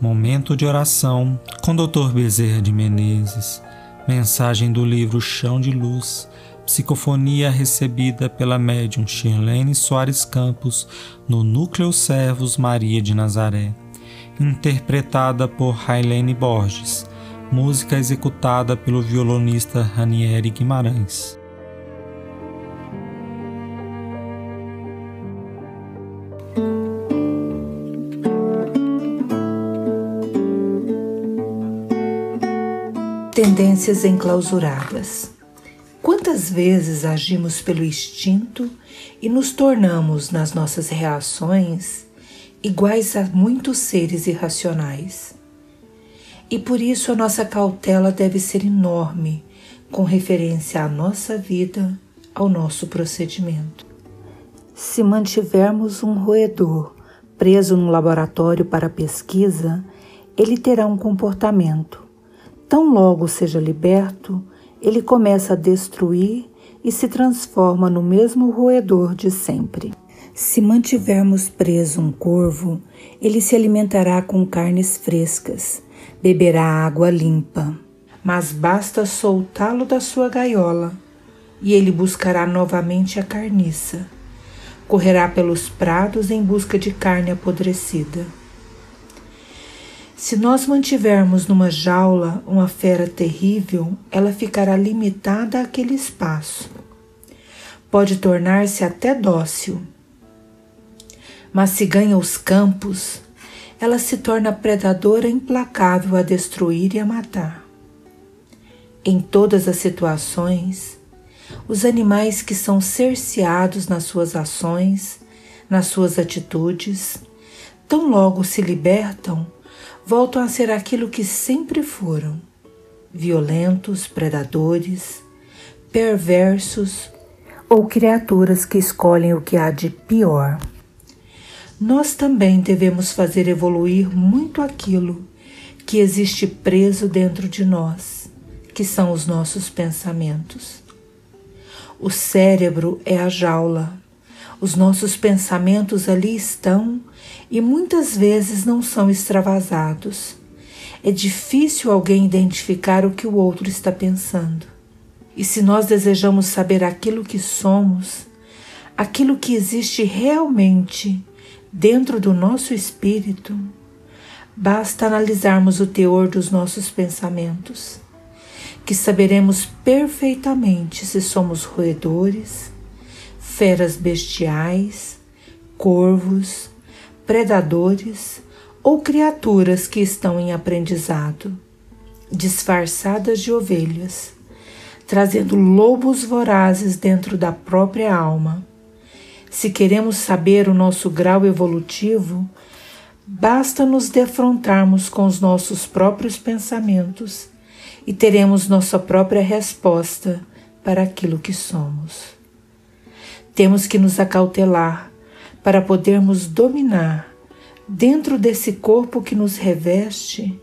Momento de oração com Dr. Bezerra de Menezes. Mensagem do livro Chão de Luz. Psicofonia recebida pela médium Shirlene Soares Campos no Núcleo Servos Maria de Nazaré. Interpretada por Railene Borges. Música executada pelo violonista Ranieri Guimarães. Tendências enclausuradas. Quantas vezes agimos pelo instinto e nos tornamos, nas nossas reações, iguais a muitos seres irracionais? E por isso a nossa cautela deve ser enorme com referência à nossa vida, ao nosso procedimento. Se mantivermos um roedor preso num laboratório para pesquisa, ele terá um comportamento Tão logo seja liberto, ele começa a destruir e se transforma no mesmo roedor de sempre. Se mantivermos preso um corvo, ele se alimentará com carnes frescas, beberá água limpa. Mas basta soltá-lo da sua gaiola e ele buscará novamente a carniça. Correrá pelos prados em busca de carne apodrecida. Se nós mantivermos numa jaula uma fera terrível, ela ficará limitada àquele espaço. Pode tornar-se até dócil. Mas se ganha os campos, ela se torna predadora implacável a destruir e a matar. Em todas as situações, os animais que são cerceados nas suas ações, nas suas atitudes, tão logo se libertam, voltam a ser aquilo que sempre foram: violentos, predadores, perversos ou criaturas que escolhem o que há de pior. Nós também devemos fazer evoluir muito aquilo que existe preso dentro de nós, que são os nossos pensamentos. O cérebro é a jaula. Os nossos pensamentos ali estão e muitas vezes não são extravasados. É difícil alguém identificar o que o outro está pensando. E se nós desejamos saber aquilo que somos, aquilo que existe realmente dentro do nosso espírito, basta analisarmos o teor dos nossos pensamentos, que saberemos perfeitamente se somos roedores, feras bestiais, corvos, predadores ou criaturas que estão em aprendizado, disfarçadas de ovelhas, trazendo lobos vorazes dentro da própria alma. Se queremos saber o nosso grau evolutivo, basta nos defrontarmos com os nossos próprios pensamentos e teremos nossa própria resposta para aquilo que somos. Temos que nos acautelar para podermos dominar, dentro desse corpo que nos reveste,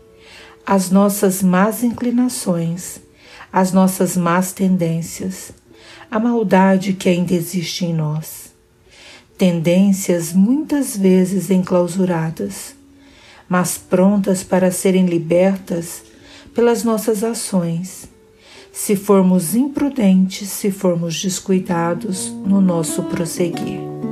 as nossas más inclinações, as nossas más tendências, a maldade que ainda existe em nós. Tendências muitas vezes enclausuradas, mas prontas para serem libertas pelas nossas ações, se formos imprudentes, se formos descuidados no nosso prosseguir.